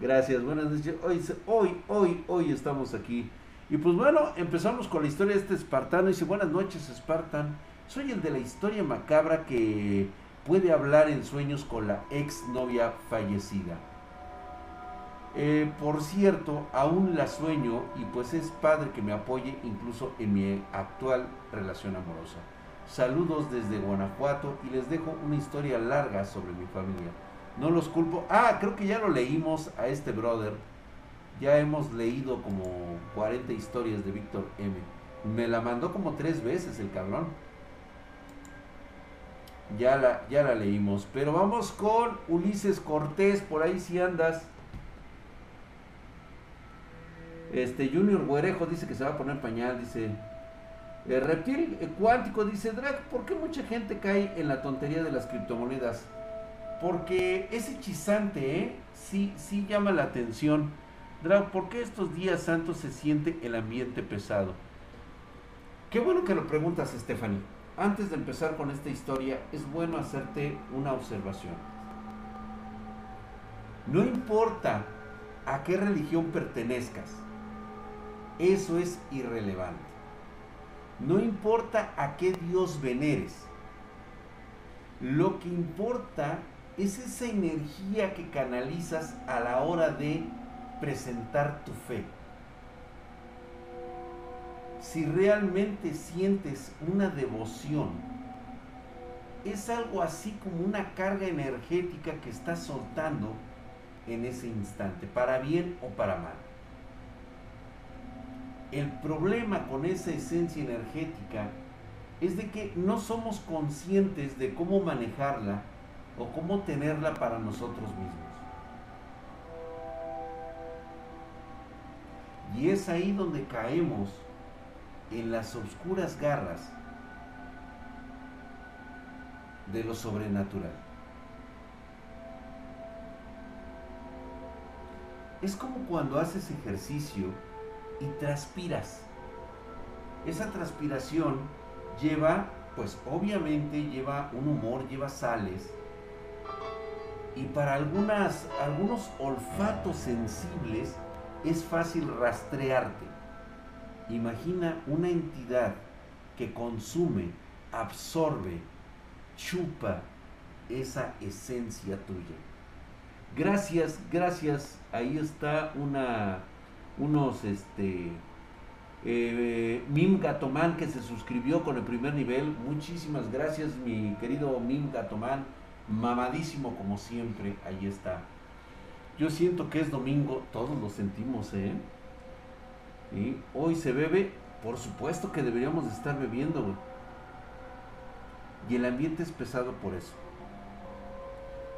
Gracias, buenas noches. Hoy, hoy, hoy, hoy estamos aquí. Y pues bueno, empezamos con la historia de este espartano. Dice, buenas noches, Espartan. Soy el de la historia macabra que puede hablar en sueños con la ex novia fallecida. Eh, por cierto, aún la sueño y pues es padre que me apoye incluso en mi actual relación amorosa. Saludos desde Guanajuato y les dejo una historia larga sobre mi familia. No los culpo. Ah, creo que ya lo leímos a este brother. Ya hemos leído como 40 historias de Víctor M. Me la mandó como tres veces el cabrón. Ya la, ya la leímos. Pero vamos con Ulises Cortés. Por ahí si andas. Este Junior Guerejo dice que se va a poner pañal, dice. El reptil cuántico dice, Drag, ¿por qué mucha gente cae en la tontería de las criptomonedas? Porque es hechizante, ¿eh? Sí, sí llama la atención. Drag, ¿por qué estos días santos se siente el ambiente pesado? Qué bueno que lo preguntas, Stephanie. Antes de empezar con esta historia, es bueno hacerte una observación. No importa a qué religión pertenezcas, eso es irrelevante. No importa a qué Dios veneres. Lo que importa es esa energía que canalizas a la hora de presentar tu fe. Si realmente sientes una devoción, es algo así como una carga energética que estás soltando en ese instante, para bien o para mal. El problema con esa esencia energética es de que no somos conscientes de cómo manejarla o cómo tenerla para nosotros mismos. Y es ahí donde caemos en las oscuras garras de lo sobrenatural. Es como cuando haces ejercicio y transpiras. Esa transpiración lleva, pues obviamente lleva un humor, lleva sales. Y para algunas, algunos olfatos sensibles es fácil rastrearte. Imagina una entidad que consume, absorbe, chupa esa esencia tuya. Gracias, gracias. Ahí está una unos este eh, Mim Gatoman que se suscribió con el primer nivel. Muchísimas gracias, mi querido Mim Gatoman. Mamadísimo como siempre, ahí está. Yo siento que es domingo, todos lo sentimos, ¿eh? Y hoy se bebe, por supuesto que deberíamos estar bebiendo, Y el ambiente es pesado por eso.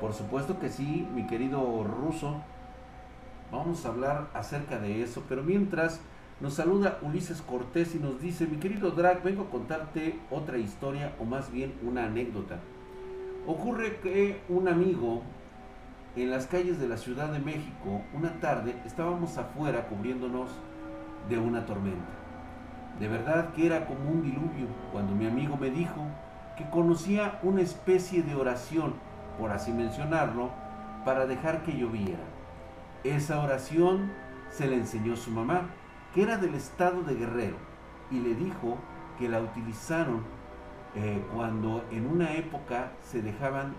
Por supuesto que sí, mi querido ruso. Vamos a hablar acerca de eso, pero mientras nos saluda Ulises Cortés y nos dice, mi querido Drag, vengo a contarte otra historia o más bien una anécdota. Ocurre que un amigo en las calles de la Ciudad de México, una tarde estábamos afuera cubriéndonos de una tormenta. De verdad que era como un diluvio cuando mi amigo me dijo que conocía una especie de oración, por así mencionarlo, para dejar que lloviera. Esa oración se le enseñó su mamá, que era del estado de Guerrero, y le dijo que la utilizaron eh, cuando en una época se dejaban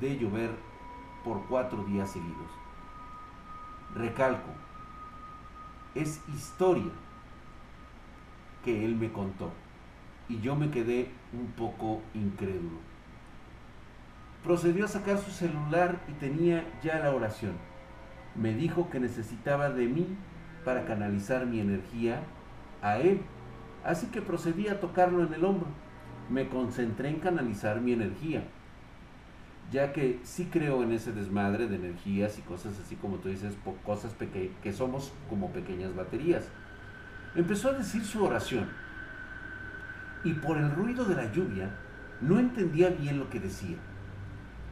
de llover por cuatro días seguidos. Recalco, es historia que él me contó y yo me quedé un poco incrédulo. Procedió a sacar su celular y tenía ya la oración me dijo que necesitaba de mí para canalizar mi energía a él. Así que procedí a tocarlo en el hombro. Me concentré en canalizar mi energía, ya que sí creo en ese desmadre de energías y cosas así como tú dices, cosas que somos como pequeñas baterías. Empezó a decir su oración y por el ruido de la lluvia no entendía bien lo que decía.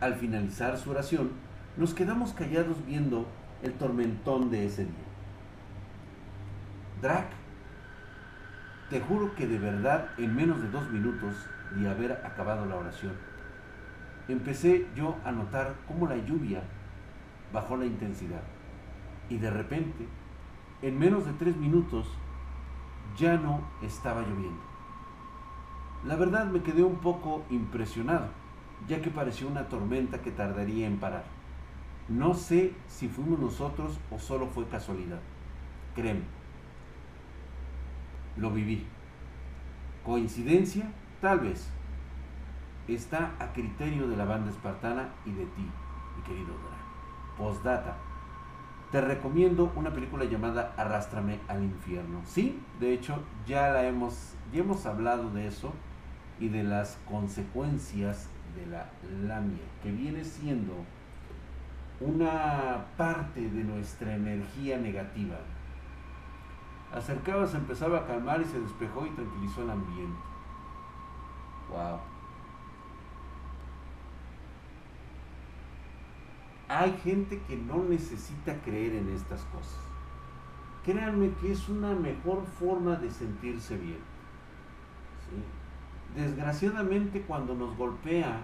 Al finalizar su oración, nos quedamos callados viendo el tormentón de ese día. Drac, te juro que de verdad en menos de dos minutos de haber acabado la oración, empecé yo a notar cómo la lluvia bajó la intensidad. Y de repente, en menos de tres minutos, ya no estaba lloviendo. La verdad me quedé un poco impresionado, ya que pareció una tormenta que tardaría en parar. No sé si fuimos nosotros o solo fue casualidad. Créeme. Lo viví. ¿Coincidencia? Tal vez. Está a criterio de la banda espartana y de ti, mi querido Dora. Postdata. Te recomiendo una película llamada Arrástrame al infierno. Sí, de hecho ya la hemos ya hemos hablado de eso y de las consecuencias de la lamia, que viene siendo una parte de nuestra energía negativa. Acercaba, se empezaba a calmar y se despejó y tranquilizó el ambiente. Wow. Hay gente que no necesita creer en estas cosas. Créanme que es una mejor forma de sentirse bien. Desgraciadamente cuando nos golpea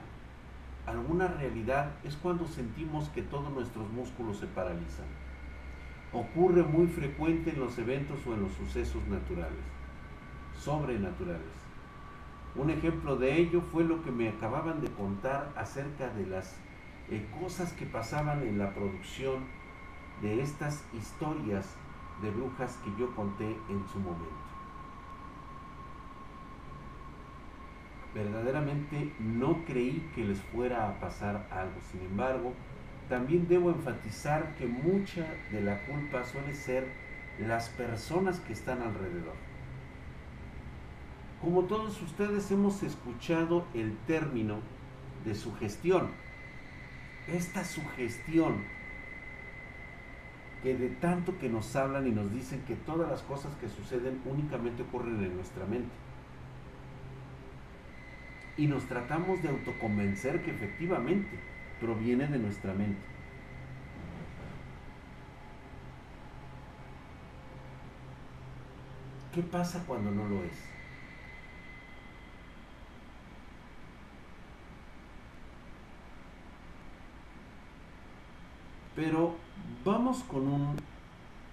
alguna realidad es cuando sentimos que todos nuestros músculos se paralizan. Ocurre muy frecuente en los eventos o en los sucesos naturales, sobrenaturales. Un ejemplo de ello fue lo que me acababan de contar acerca de las eh, cosas que pasaban en la producción de estas historias de brujas que yo conté en su momento. verdaderamente no creí que les fuera a pasar algo. Sin embargo, también debo enfatizar que mucha de la culpa suele ser las personas que están alrededor. Como todos ustedes hemos escuchado el término de sugestión. Esta sugestión que de tanto que nos hablan y nos dicen que todas las cosas que suceden únicamente ocurren en nuestra mente y nos tratamos de autoconvencer que efectivamente proviene de nuestra mente. ¿Qué pasa cuando no lo es? Pero vamos con un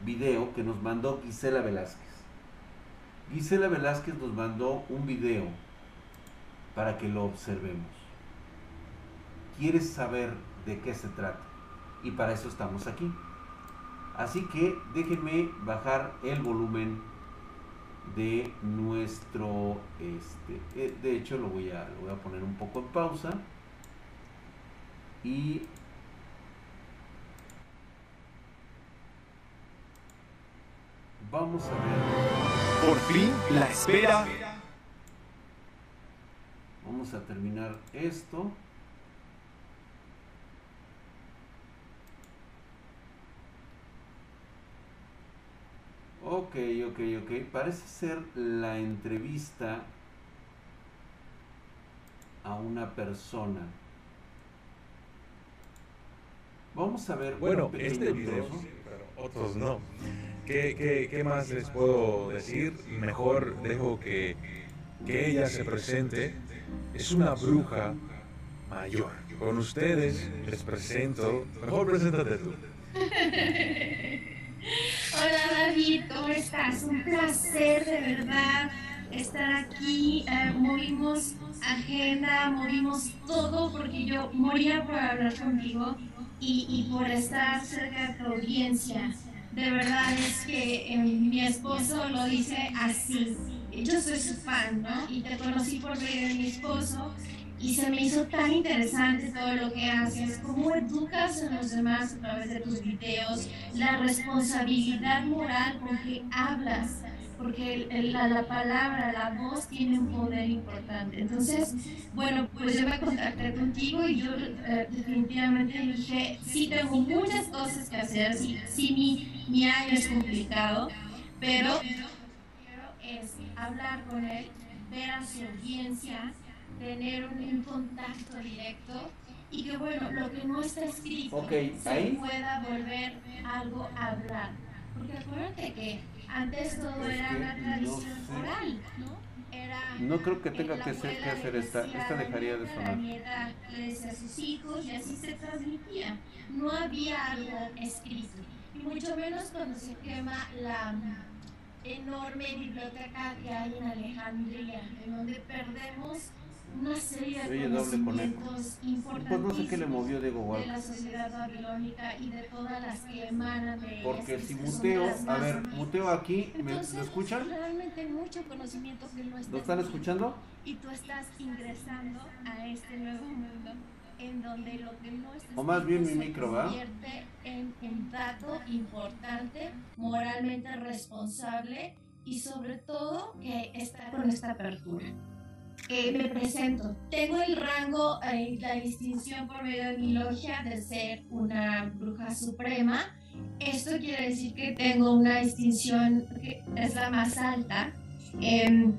video que nos mandó Gisela Velázquez. Gisela Velázquez nos mandó un video para que lo observemos. Quieres saber de qué se trata y para eso estamos aquí. Así que déjenme bajar el volumen de nuestro este eh, de hecho lo voy a lo voy a poner un poco en pausa y vamos a ver por fin la espera Vamos a terminar esto. Ok, ok, ok. Parece ser la entrevista a una persona. Vamos a ver. Bueno, este video, pero otros no. ¿Qué, qué, ¿Qué más les puedo decir? Mejor dejo que, que ella se presente es una bruja mayor. Con ustedes les presento, mejor preséntate tú. Hola David, ¿cómo estás? Un placer de verdad estar aquí. Eh, movimos agenda, movimos todo porque yo moría por hablar contigo y, por estar cerca de tu audiencia. De verdad es que eh, mi esposo lo dice así yo soy su fan, ¿no? Y te conocí por medio de mi esposo y se me hizo tan interesante todo lo que haces, cómo educas a los demás a través de tus videos, la responsabilidad moral con que hablas, porque la, la, palabra, la voz tiene un poder importante. Entonces, bueno, pues yo me contacté contigo y yo eh, definitivamente dije, sí tengo muchas cosas que hacer, sí, sí mi, mi año es complicado, pero es hablar con él, ver a su audiencia, tener un, contacto directo y que bueno, lo que no está escrito se pueda volver algo a hablar. Porque acuérdate que antes todo era una tradición oral, ¿no? era No creo que tenga que, ser, que hacer esta. Esta dejaría de nieta, La sonar. nieta le decía a sus hijos y así se transmitía. No había algo escrito. Y mucho menos cuando se quema la enorme biblioteca que hay en Alejandría, en donde perdemos una serie de conejo. conocimientos Pues no sé qué le movió Diego de la sociedad babilónica y de todas las que emanan de Porque que si muteo, a ver, muteo aquí, ¿me, Entonces, ¿lo escuchan? Realmente mucho conocimiento que no está ¿Lo están escuchando? Y tú estás ingresando a este nuevo mundo en donde lo que no está O más bien mi micro, ¿va? convierte en un dato importante, moralmente responsable y sobre todo que está con esta apertura. Eh, me presento. Tengo el rango, eh, la distinción por medio de mi logia de ser una bruja suprema. Esto quiere decir que tengo una distinción que es la más alta. Em,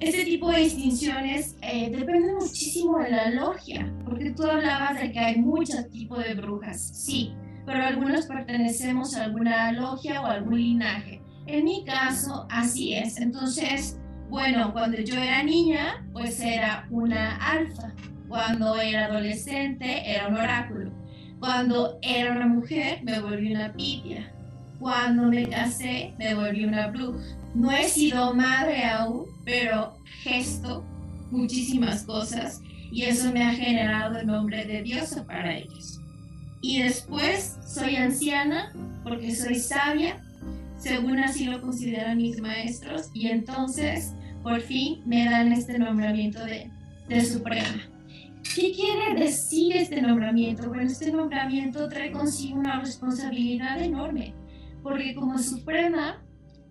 este tipo de distinciones eh, depende muchísimo de la logia, porque tú hablabas de que hay muchos tipos de brujas, sí, pero algunos pertenecemos a alguna logia o algún linaje. En mi caso, así es. Entonces, bueno, cuando yo era niña, pues era una alfa. Cuando era adolescente, era un oráculo. Cuando era una mujer, me volví una pitia. Cuando me casé, me volví una bruja. No he sido madre aún, pero gesto muchísimas cosas y eso me ha generado el nombre de diosa para ellos. Y después soy anciana porque soy sabia, según así lo consideran mis maestros, y entonces por fin me dan este nombramiento de, de suprema. ¿Qué quiere decir este nombramiento? Bueno, este nombramiento trae consigo una responsabilidad enorme, porque como suprema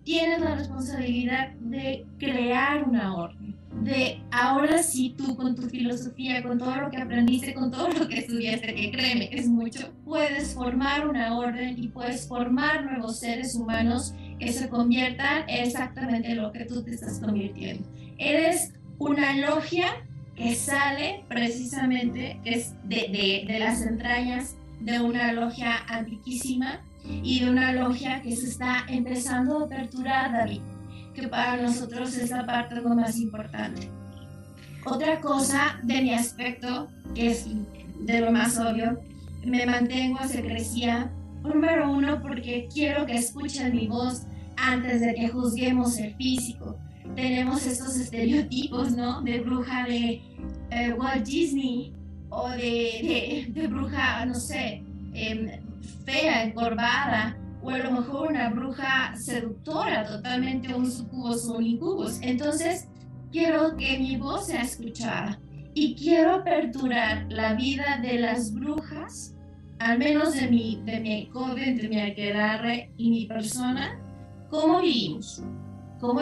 tienes la responsabilidad de crear una orden, de ahora sí tú con tu filosofía, con todo lo que aprendiste, con todo lo que estudiaste, que créeme, es mucho, puedes formar una orden y puedes formar nuevos seres humanos que se conviertan exactamente en lo que tú te estás convirtiendo. Eres una logia que sale precisamente es de, de, de las entrañas de una logia antiquísima y de una logia que se está empezando a aperturar, David, que para nosotros es la parte lo más importante. Otra cosa de mi aspecto, que es de lo más obvio, me mantengo a secrecía, número uno, porque quiero que escuchen mi voz antes de que juzguemos el físico. Tenemos estos estereotipos, ¿no? De bruja de eh, Walt Disney o de, de, de bruja, no sé, eh, fea, encorvada, o a lo mejor una bruja seductora, totalmente un sucubus o un incubus. Entonces, quiero que mi voz sea escuchada y quiero aperturar la vida de las brujas, al menos de mi, de mi de mi aquelarre y mi persona, cómo vivimos, cómo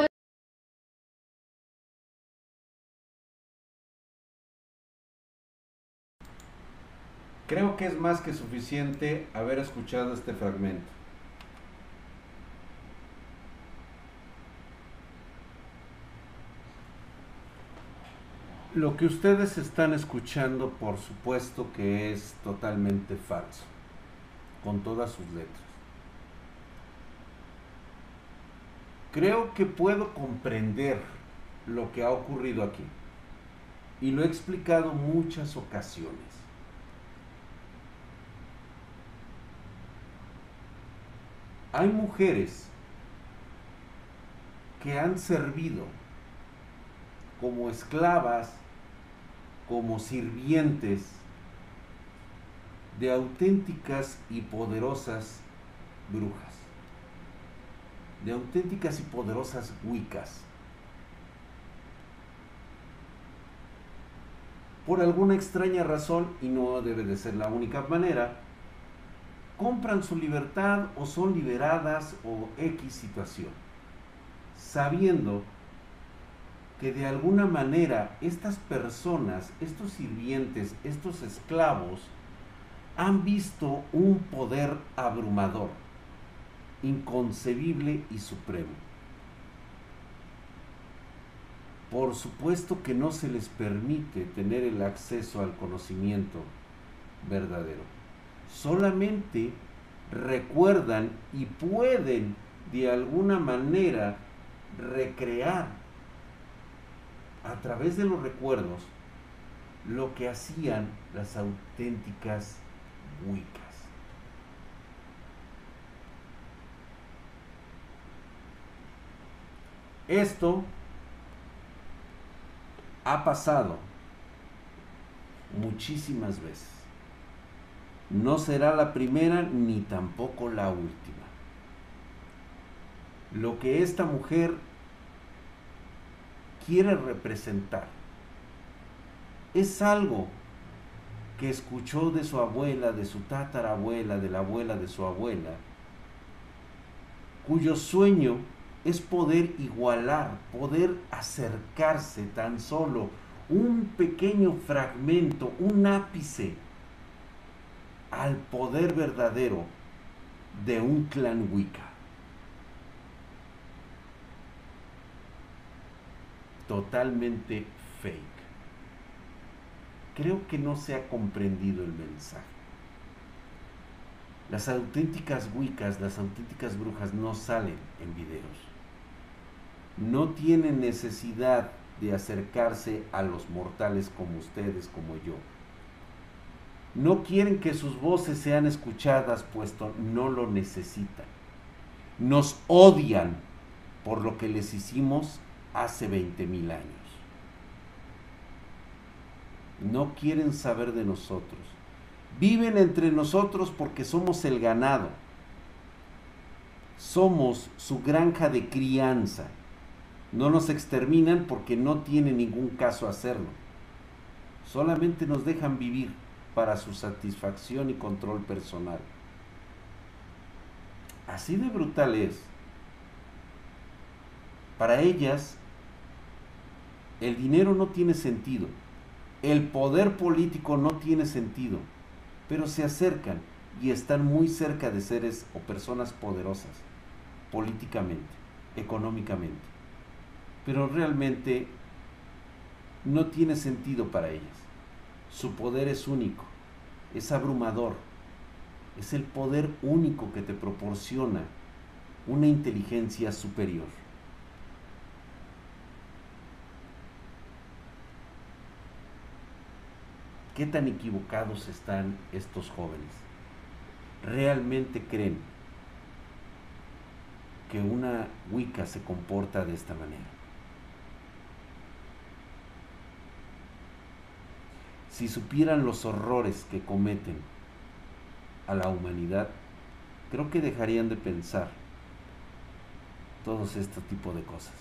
Creo que es más que suficiente haber escuchado este fragmento. Lo que ustedes están escuchando, por supuesto que es totalmente falso, con todas sus letras. Creo que puedo comprender lo que ha ocurrido aquí, y lo he explicado muchas ocasiones. Hay mujeres que han servido como esclavas, como sirvientes de auténticas y poderosas brujas, de auténticas y poderosas wicas. Por alguna extraña razón, y no debe de ser la única manera, compran su libertad o son liberadas o X situación, sabiendo que de alguna manera estas personas, estos sirvientes, estos esclavos, han visto un poder abrumador, inconcebible y supremo. Por supuesto que no se les permite tener el acceso al conocimiento verdadero. Solamente recuerdan y pueden de alguna manera recrear a través de los recuerdos lo que hacían las auténticas Wiccas. Esto ha pasado muchísimas veces. No será la primera ni tampoco la última. Lo que esta mujer quiere representar es algo que escuchó de su abuela, de su tatarabuela, de la abuela de su abuela, cuyo sueño es poder igualar, poder acercarse tan solo un pequeño fragmento, un ápice al poder verdadero de un clan Wicca. Totalmente fake. Creo que no se ha comprendido el mensaje. Las auténticas Wiccas, las auténticas brujas no salen en videos no tienen necesidad de acercarse a los mortales como ustedes, como yo. No quieren que sus voces sean escuchadas, puesto no lo necesitan. Nos odian por lo que les hicimos hace 20 mil años. No quieren saber de nosotros. Viven entre nosotros porque somos el ganado. Somos su granja de crianza no nos exterminan porque no tiene ningún caso hacerlo. Solamente nos dejan vivir para su satisfacción y control personal. Así de brutal es. Para ellas, el dinero no tiene sentido. El poder político no tiene sentido. Pero se acercan y están muy cerca de seres o personas poderosas, políticamente, económicamente pero realmente no tiene sentido para ellas. Su poder es único, es abrumador, es el poder único que te proporciona una inteligencia superior. ¿Qué tan equivocados están estos jóvenes? ¿Realmente creen que una Wicca se comporta de esta manera? si supieran los horrores que cometen a la humanidad, creo que dejarían de pensar todos este tipo de cosas.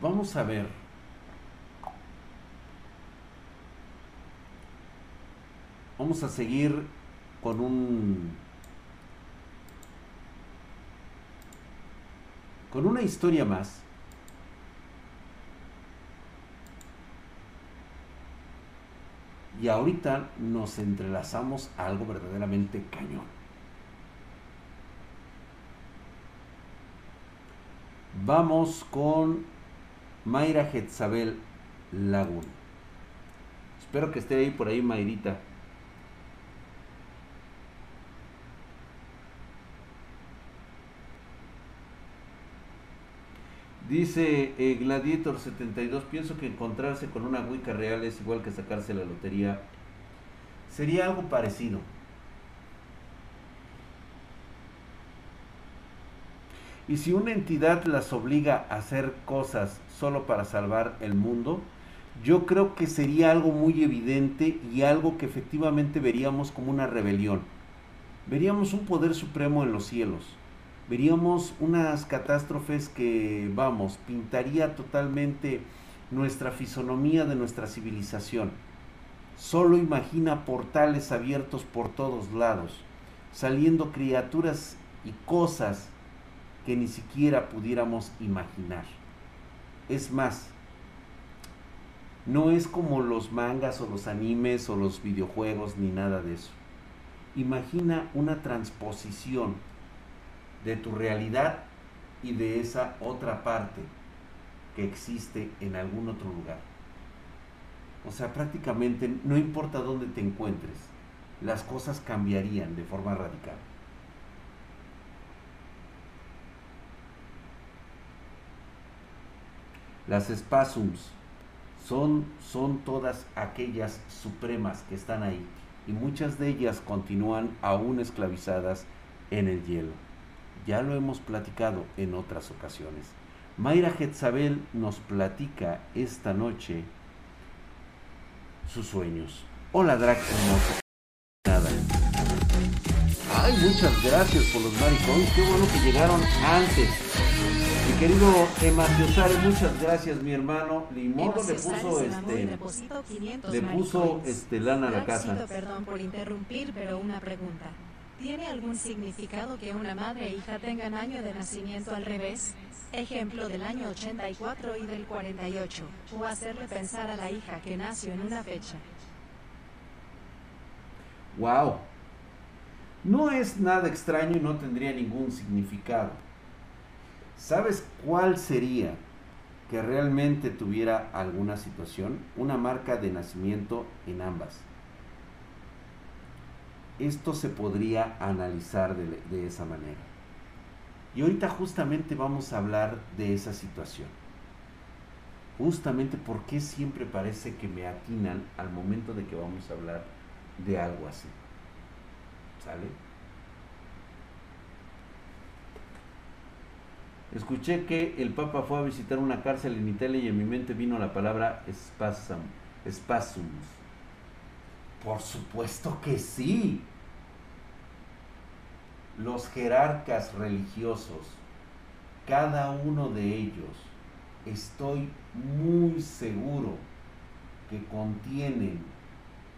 Vamos a ver vamos a seguir con un con una historia más. Y ahorita nos entrelazamos a algo verdaderamente cañón. Vamos con Mayra Jetzabel Lagún. Espero que esté ahí por ahí, Mayrita. Dice eh, Gladiator72, pienso que encontrarse con una Wicca real es igual que sacarse la lotería. Sería algo parecido. Y si una entidad las obliga a hacer cosas solo para salvar el mundo, yo creo que sería algo muy evidente y algo que efectivamente veríamos como una rebelión. Veríamos un poder supremo en los cielos veríamos unas catástrofes que, vamos, pintaría totalmente nuestra fisonomía de nuestra civilización. Solo imagina portales abiertos por todos lados, saliendo criaturas y cosas que ni siquiera pudiéramos imaginar. Es más, no es como los mangas o los animes o los videojuegos ni nada de eso. Imagina una transposición de tu realidad y de esa otra parte que existe en algún otro lugar. O sea, prácticamente no importa dónde te encuentres, las cosas cambiarían de forma radical. Las spasms son, son todas aquellas supremas que están ahí y muchas de ellas continúan aún esclavizadas en el hielo. Ya lo hemos platicado en otras ocasiones. Mayra Jezabel nos platica esta noche sus sueños. Hola Drac hermoso. Nada. Ay, muchas gracias por los maricones. Qué bueno que llegaron antes. Querido Emaciosare, muchas gracias, mi hermano. Limono le puso este. Le puso este lana a la casa. Perdón por interrumpir, pero una pregunta. ¿Tiene algún significado que una madre e hija tengan año de nacimiento al revés? Ejemplo del año 84 y del 48. O hacerle pensar a la hija que nació en una fecha. Wow. No es nada extraño y no tendría ningún significado. ¿Sabes cuál sería que realmente tuviera alguna situación? Una marca de nacimiento en ambas. Esto se podría analizar de, esa manera. Y ahorita justamente vamos a hablar de esa situación. Justamente porque siempre parece que me atinan al momento de que vamos a hablar de algo así. ¿Sale? Escuché que el Papa fue a visitar una cárcel en Italia y en mi mente vino la palabra spasm. Por supuesto que sí. Los jerarcas religiosos, cada uno de ellos, estoy muy seguro que contienen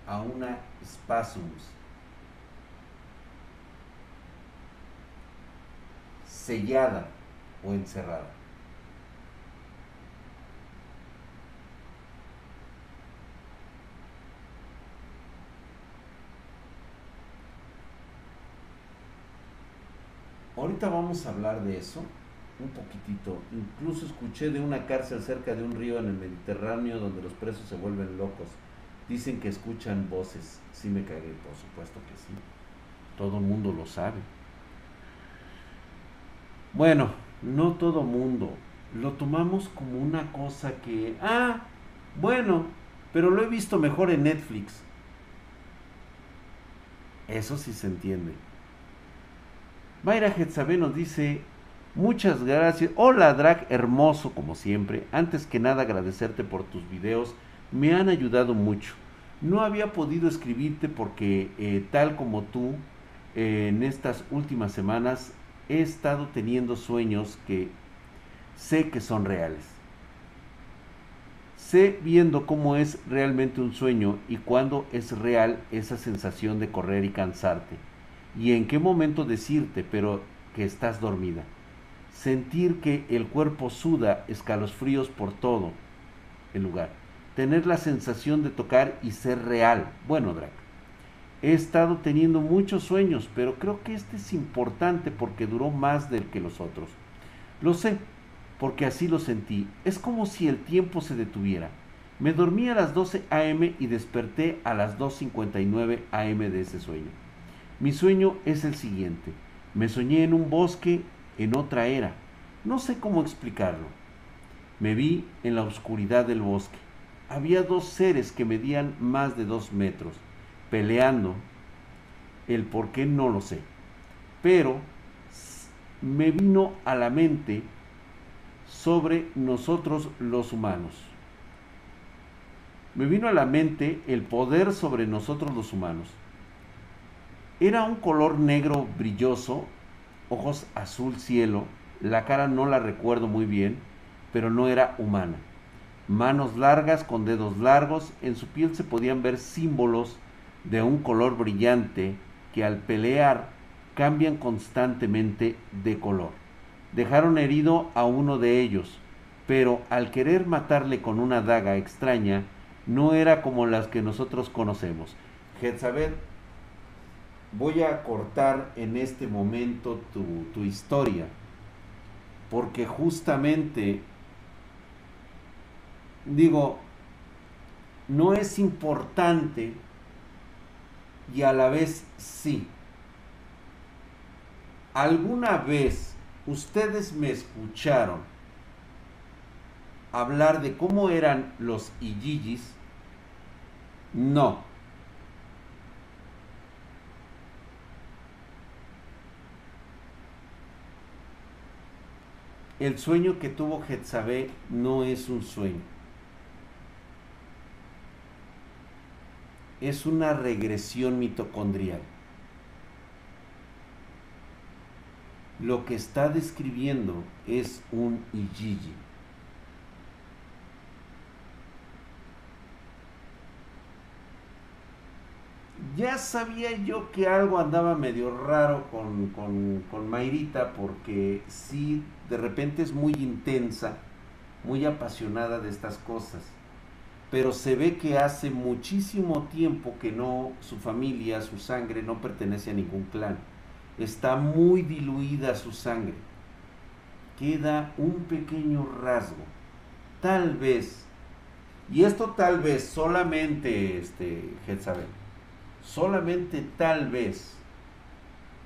a una spasms sellada o encerrada. Ahorita vamos a hablar de eso un poquitito. Incluso escuché de una cárcel cerca de un río en el Mediterráneo donde los presos se vuelven locos. Dicen que escuchan voces. Sí me cagué, por supuesto que sí. Todo el mundo lo sabe. Bueno, no todo mundo. Lo tomamos como una cosa que, ah, bueno, pero lo he visto mejor en Netflix. Eso sí se entiende. Mayra Jetzabe nos dice, muchas gracias. Hola Drag, hermoso como siempre. Antes que nada agradecerte por tus videos. Me han ayudado mucho. No había podido escribirte porque eh, tal como tú, eh, en estas últimas semanas he estado teniendo sueños que sé que son reales. Sé viendo cómo es realmente un sueño y cuándo es real esa sensación de correr y cansarte. Y en qué momento decirte, pero que estás dormida. Sentir que el cuerpo suda escalofríos por todo el lugar. Tener la sensación de tocar y ser real. Bueno, Drac. He estado teniendo muchos sueños, pero creo que este es importante porque duró más del que los otros. Lo sé, porque así lo sentí. Es como si el tiempo se detuviera. Me dormí a las 12 a.m. y desperté a las 2.59 a.m. de ese sueño. Mi sueño es el siguiente. Me soñé en un bosque en otra era. No sé cómo explicarlo. Me vi en la oscuridad del bosque. Había dos seres que medían más de dos metros peleando. El por qué no lo sé. Pero me vino a la mente sobre nosotros los humanos. Me vino a la mente el poder sobre nosotros los humanos. Era un color negro brilloso, ojos azul cielo, la cara no la recuerdo muy bien, pero no era humana. Manos largas con dedos largos, en su piel se podían ver símbolos de un color brillante que al pelear cambian constantemente de color. Dejaron herido a uno de ellos, pero al querer matarle con una daga extraña, no era como las que nosotros conocemos. Jezabel, voy a cortar en este momento tu, tu historia, porque justamente, digo, no es importante y a la vez sí. ¿Alguna vez ustedes me escucharon hablar de cómo eran los Ijijis? No. El sueño que tuvo Jezabel no es un sueño. Es una regresión mitocondrial. Lo que está describiendo es un Ijiji. ya sabía yo que algo andaba medio raro con, con, con Mayrita porque sí, de repente es muy intensa, muy apasionada de estas cosas. Pero se ve que hace muchísimo tiempo que no, su familia, su sangre no pertenece a ningún clan. Está muy diluida su sangre. Queda un pequeño rasgo. Tal vez, y esto tal vez solamente este, solamente tal vez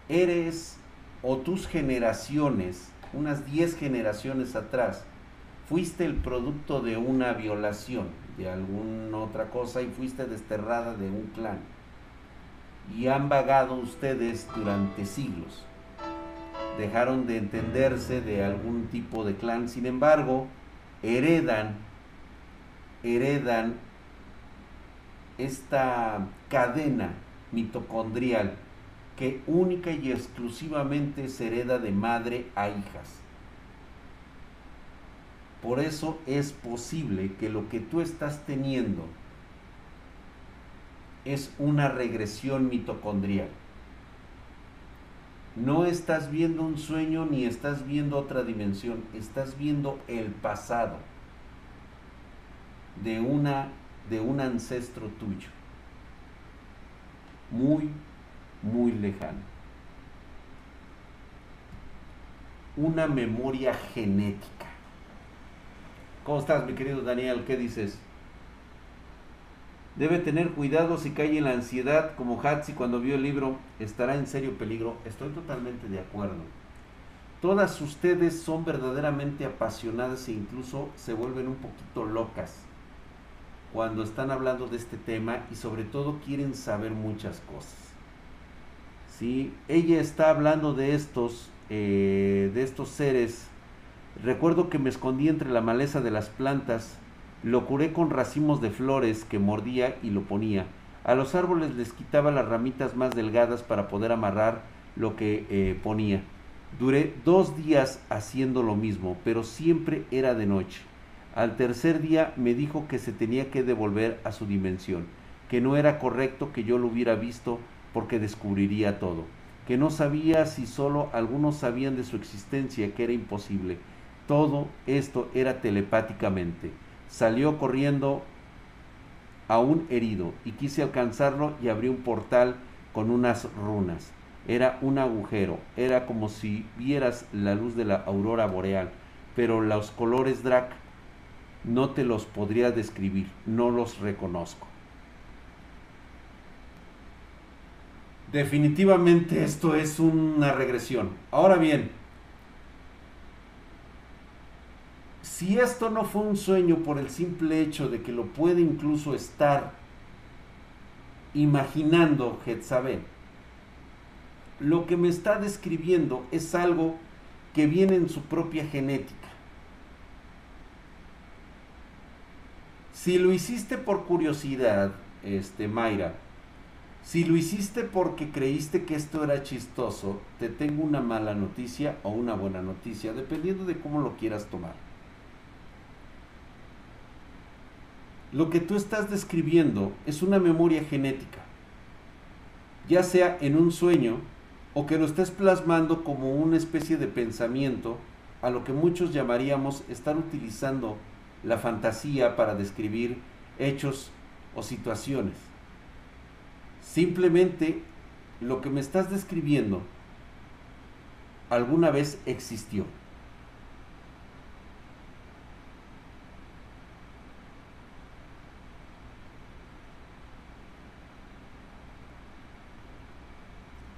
eres o tus generaciones, unas 10 generaciones atrás, fuiste el producto de una violación, de alguna otra cosa y fuiste desterrada de un clan. Y han vagado ustedes durante siglos. Dejaron de entenderse de algún tipo de clan, sin embargo, heredan, heredan esta cadena mitocondrial que única y exclusivamente se hereda de madre a hijas. Por eso es posible que lo que tú estás teniendo es una regresión mitocondrial. No estás viendo un sueño ni estás viendo otra dimensión, estás viendo el pasado de una de un ancestro tuyo, muy, muy lejano. Una memoria genética. ¿Cómo estás, mi querido Daniel? ¿Qué dices? Debe tener cuidado si cae en la ansiedad como Hatsi cuando vio el libro, estará en serio peligro. Estoy totalmente de acuerdo. Todas ustedes son verdaderamente apasionadas e incluso se vuelven un poquito locas cuando están hablando de este tema y sobre todo quieren saber muchas cosas. ¿Sí? Ella está hablando de estos, eh, de estos seres. Recuerdo que me escondí entre la maleza de las plantas, lo curé con racimos de flores que mordía y lo ponía. A los árboles les quitaba las ramitas más delgadas para poder amarrar lo que eh, ponía. Duré dos días haciendo lo mismo, pero siempre era de noche. Al tercer día me dijo que se tenía que devolver a su dimensión, que no era correcto que yo lo hubiera visto porque descubriría todo, que no sabía si solo algunos sabían de su existencia, que era imposible. Todo esto era telepáticamente. Salió corriendo a un herido y quise alcanzarlo y abrí un portal con unas runas. Era un agujero, era como si vieras la luz de la aurora boreal, pero los colores Drac no te los podría describir, no los reconozco. Definitivamente esto es una regresión. Ahora bien, si esto no fue un sueño por el simple hecho de que lo puede incluso estar imaginando Jezabel, lo que me está describiendo es algo que viene en su propia genética. Si lo hiciste por curiosidad, este, Mayra, si lo hiciste porque creíste que esto era chistoso, te tengo una mala noticia o una buena noticia, dependiendo de cómo lo quieras tomar. Lo que tú estás describiendo es una memoria genética, ya sea en un sueño o que lo estés plasmando como una especie de pensamiento, a lo que muchos llamaríamos estar utilizando la fantasía para describir hechos o situaciones. Simplemente lo que me estás describiendo alguna vez existió.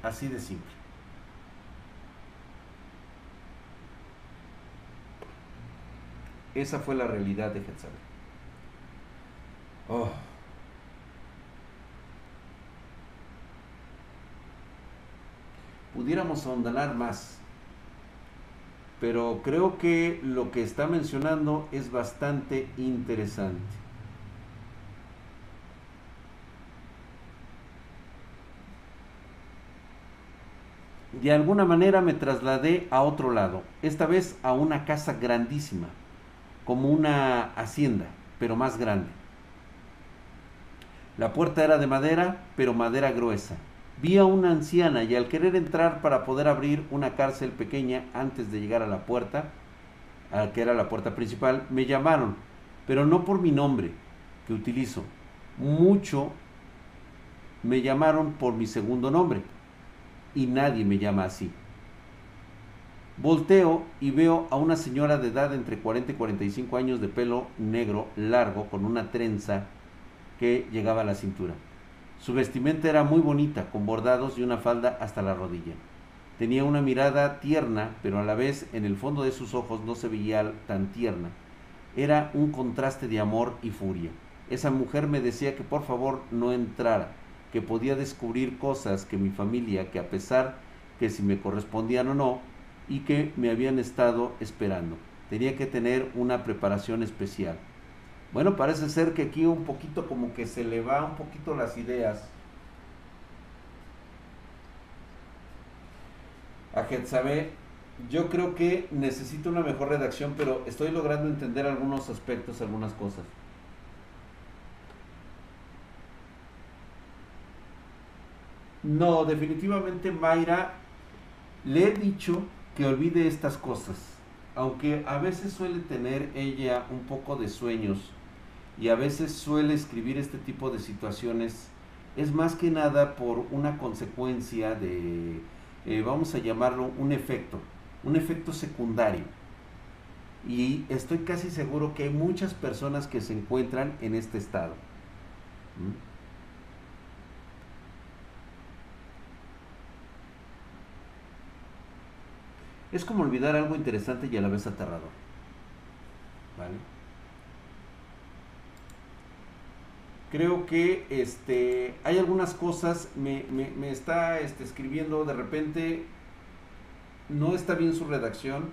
Así de simple. Esa fue la realidad de Jezabel. Oh. Pudiéramos ahondar más, pero creo que lo que está mencionando es bastante interesante. De alguna manera me trasladé a otro lado, esta vez a una casa grandísima, como una hacienda, pero más grande. La puerta era de madera, pero madera gruesa. Vi a una anciana y al querer entrar para poder abrir una cárcel pequeña antes de llegar a la puerta, a que era la puerta principal, me llamaron, pero no por mi nombre que utilizo. Mucho me llamaron por mi segundo nombre y nadie me llama así. Volteo y veo a una señora de edad entre 40 y 45 años de pelo negro largo con una trenza que llegaba a la cintura. Su vestimenta era muy bonita, con bordados y una falda hasta la rodilla. Tenía una mirada tierna, pero a la vez en el fondo de sus ojos no se veía tan tierna. Era un contraste de amor y furia. Esa mujer me decía que por favor no entrara, que podía descubrir cosas que mi familia, que a pesar que si me correspondían o no, y que me habían estado esperando. Tenía que tener una preparación especial. Bueno, parece ser que aquí un poquito como que se le va un poquito las ideas a Getsabe. Yo creo que necesito una mejor redacción, pero estoy logrando entender algunos aspectos, algunas cosas. No, definitivamente Mayra, le he dicho que olvide estas cosas, aunque a veces suele tener ella un poco de sueños y a veces suele escribir este tipo de situaciones, es más que nada por una consecuencia de, eh, vamos a llamarlo un efecto, un efecto secundario. Y estoy casi seguro que hay muchas personas que se encuentran en este estado. Es como olvidar algo interesante y a la vez aterrador. ¿Vale? Creo que este, hay algunas cosas, me, me, está este, escribiendo de repente, no está bien su redacción.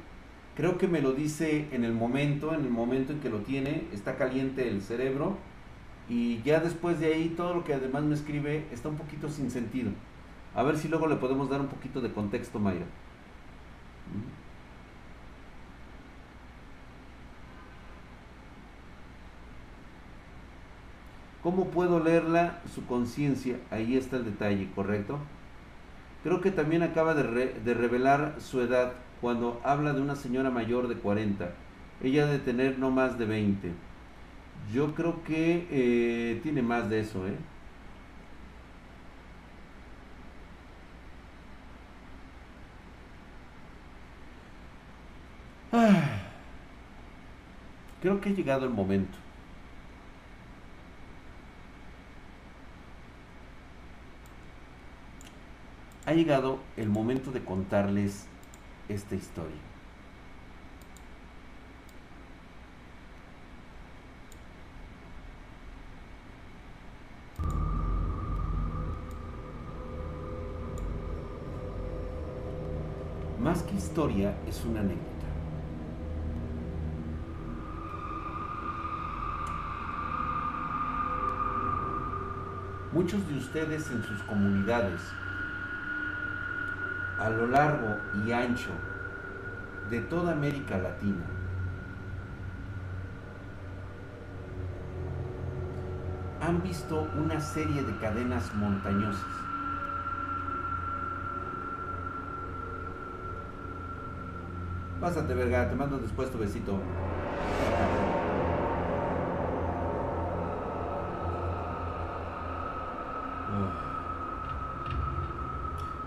Creo que me lo dice en el momento, en el momento en que lo tiene, está caliente el cerebro y ya después de ahí todo lo que además me escribe está un poquito sin sentido. A ver si luego le podemos dar un poquito de contexto, Mayra. ¿Cómo puedo leerla? Su conciencia, ahí está el detalle, ¿correcto? Creo que también acaba de, de, revelar su edad cuando habla de una señora mayor de 40. Ella de tener no más de 20. Yo creo que eh, tiene más de eso, ¿eh? Creo que ha llegado el momento. Ha llegado el momento de contarles esta historia. Más que historia es una anécdota. Muchos de ustedes en sus comunidades, a lo largo y ancho de toda América Latina, han visto una serie de cadenas montañosas. Pásate, verga, te mando después tu besito.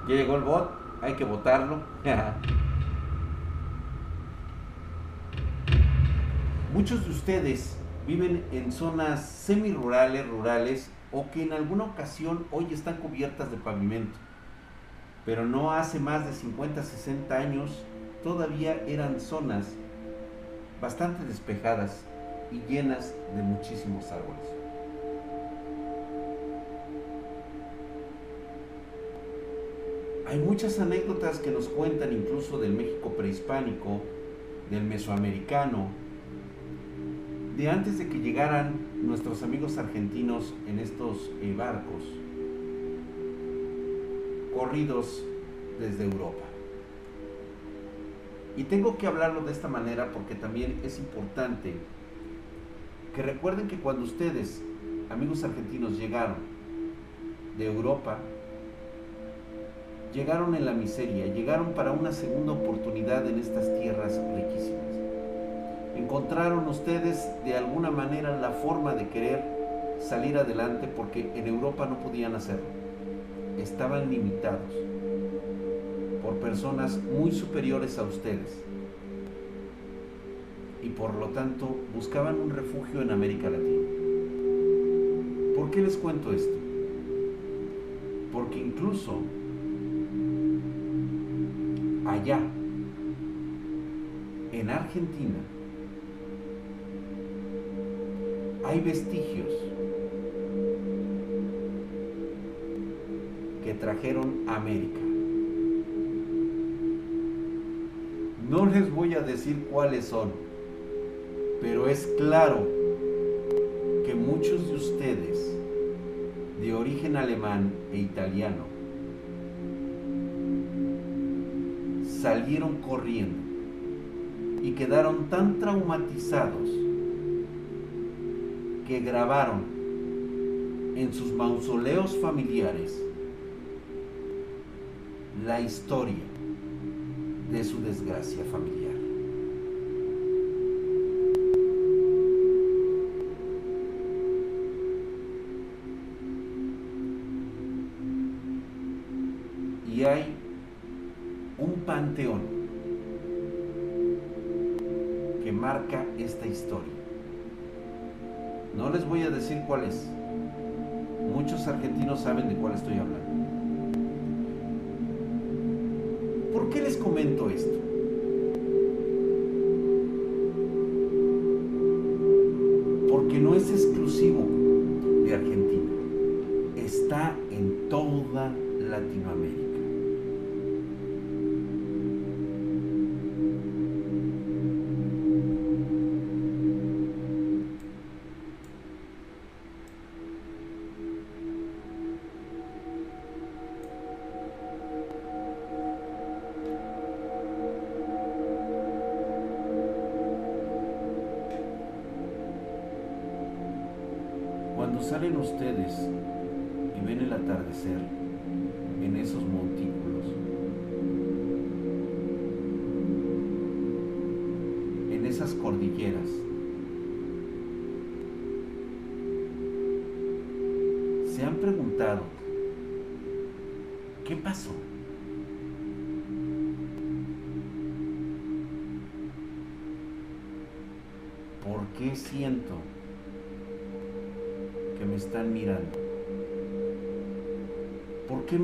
Ya llegó el bot, hay que votarlo. Muchos de ustedes viven en zonas semi-rurales, rurales, o que en alguna ocasión hoy están cubiertas de pavimento. pero no hace más de 50, 60 años todavía eran zonas bastante despejadas y llenas de muchísimos árboles. Hay muchas anécdotas que nos cuentan incluso del México prehispánico, del mesoamericano, de antes de que llegaran nuestros amigos argentinos en estos eh, barcos, corridos desde Europa. Y tengo que hablarlo de esta manera porque también es importante que recuerden que cuando ustedes, amigos argentinos, llegaron de Europa, llegaron en la miseria, llegaron para una segunda oportunidad en estas tierras riquísimas. Encontraron ustedes de alguna manera la forma de querer salir adelante porque en Europa no podían hacerlo. Estaban limitados por personas muy superiores a ustedes y por lo tanto buscaban un refugio en América Latina. ¿Por qué les cuento esto? Porque incluso allá, en Argentina, hay vestigios que trajeron a América. No les voy a decir cuáles son, pero es claro que muchos de ustedes de origen alemán e italiano salieron corriendo y quedaron tan traumatizados que grabaron en sus mausoleos familiares la historia de su desgracia familiar.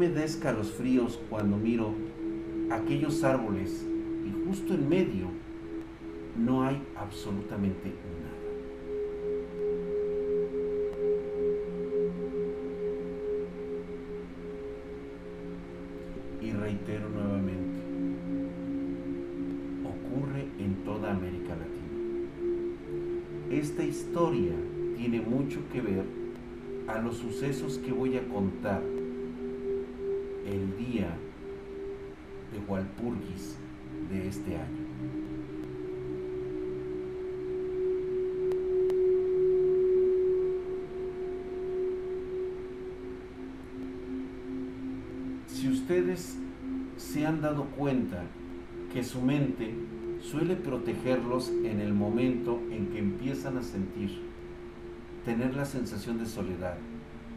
Me da escalofríos cuando miro aquellos árboles y justo en medio no hay absolutamente nada? Y reitero nuevamente, ocurre en toda América Latina. Esta historia tiene mucho que ver a los sucesos que voy a contar el día de Walpurgis de este año. Si ustedes se han dado cuenta que su mente suele protegerlos en el momento en que empiezan a sentir, tener la sensación de soledad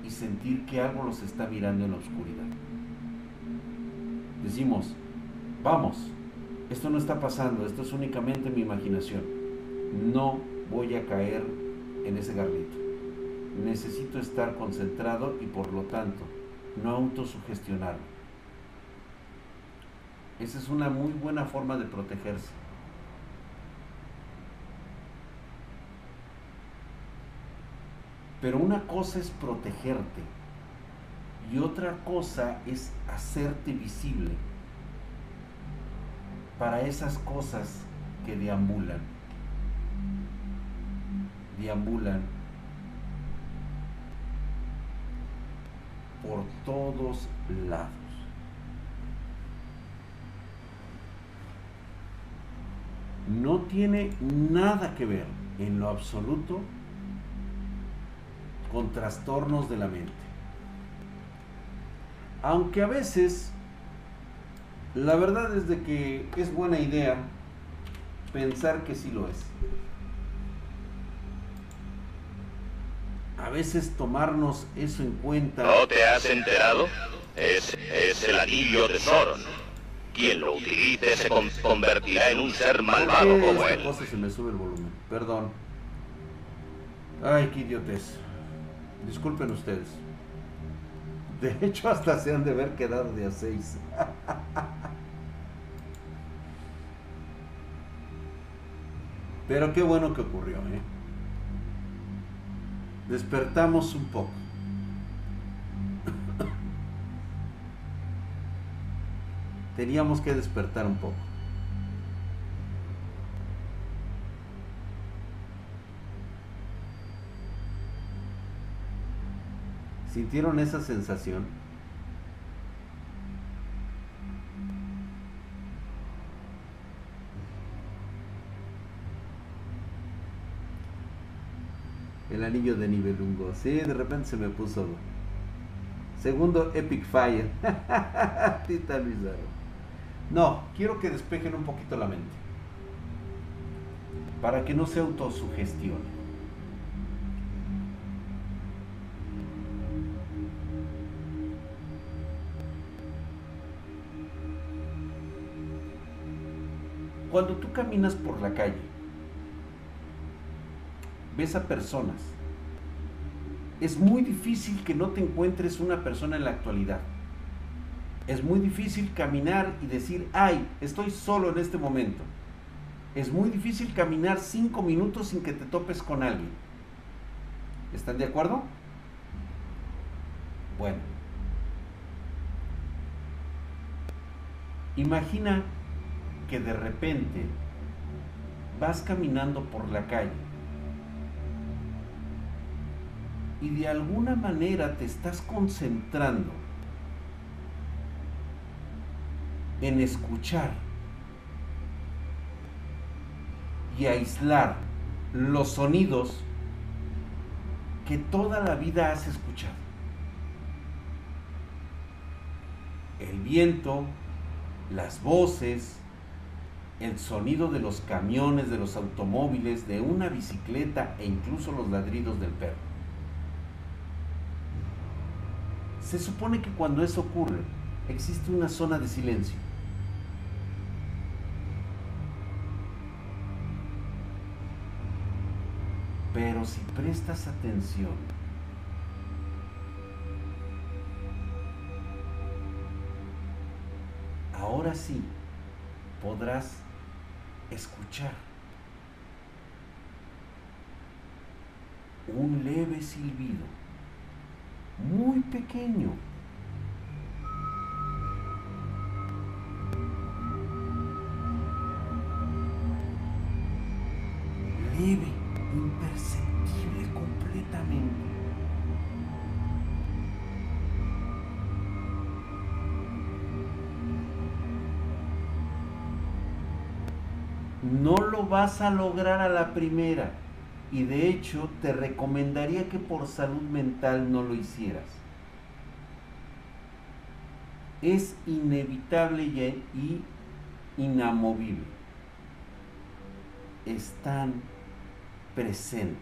y sentir que algo los está mirando en la oscuridad. Decimos, vamos, esto no está pasando, esto es únicamente mi imaginación. No voy a caer en ese garlito. Necesito estar concentrado y por lo tanto no autosugestionarme. Esa es una muy buena forma de protegerse. Pero una cosa es protegerte y otra cosa es hacerte visible para esas cosas que deambulan. Deambulan por todos lados. No tiene nada que ver en lo absoluto con trastornos de la mente. Aunque a veces, la verdad es de que es buena idea pensar que sí lo es. A veces tomarnos eso en cuenta. ¿No te has enterado? Es, es el anillo de Sauron. Quien lo utilice se convertirá en un ser malvado como él. Cosa se me sube el volumen. Perdón. Ay, qué idiotez. Disculpen ustedes. De hecho, hasta se han de ver quedado de a seis. Pero qué bueno que ocurrió, ¿eh? Despertamos un poco. Teníamos que despertar un poco. ¿Sintieron esa sensación? El anillo de Nibelungo. Sí, de repente se me puso. Segundo Epic Fire. Tita No, quiero que despejen un poquito la mente. Para que no se autosugestione. Cuando tú caminas por la calle, ves a personas, es muy difícil que no te encuentres una persona en la actualidad. Es muy difícil caminar y decir, ay, estoy solo en este momento. Es muy difícil caminar cinco minutos sin que te topes con alguien. ¿Están de acuerdo? Bueno. Imagina que de repente vas caminando por la calle y de alguna manera te estás concentrando en escuchar y aislar los sonidos que toda la vida has escuchado. El viento, las voces, el sonido de los camiones, de los automóviles, de una bicicleta e incluso los ladridos del perro. Se supone que cuando eso ocurre, existe una zona de silencio. Pero si prestas atención, ahora sí podrás escuchar un leve silbido, muy pequeño. Vas a lograr a la primera. Y de hecho te recomendaría que por salud mental no lo hicieras. Es inevitable y inamovible. Están presentes.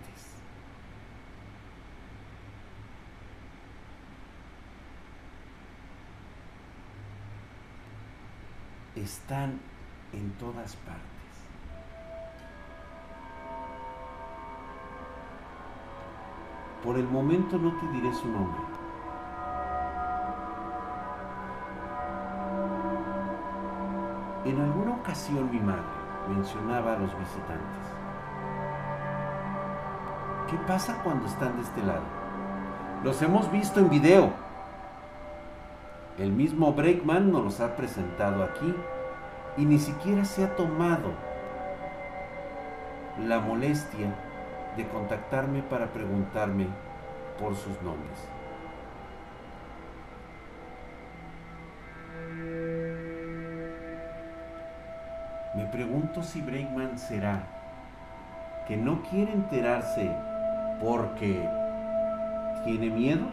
Están en todas partes. Por el momento no te diré su nombre. En alguna ocasión mi madre mencionaba a los visitantes. ¿Qué pasa cuando están de este lado? Los hemos visto en video. El mismo Breakman nos los ha presentado aquí y ni siquiera se ha tomado la molestia de contactarme para preguntarme por sus nombres. Me pregunto si Breakman será que no quiere enterarse porque tiene miedo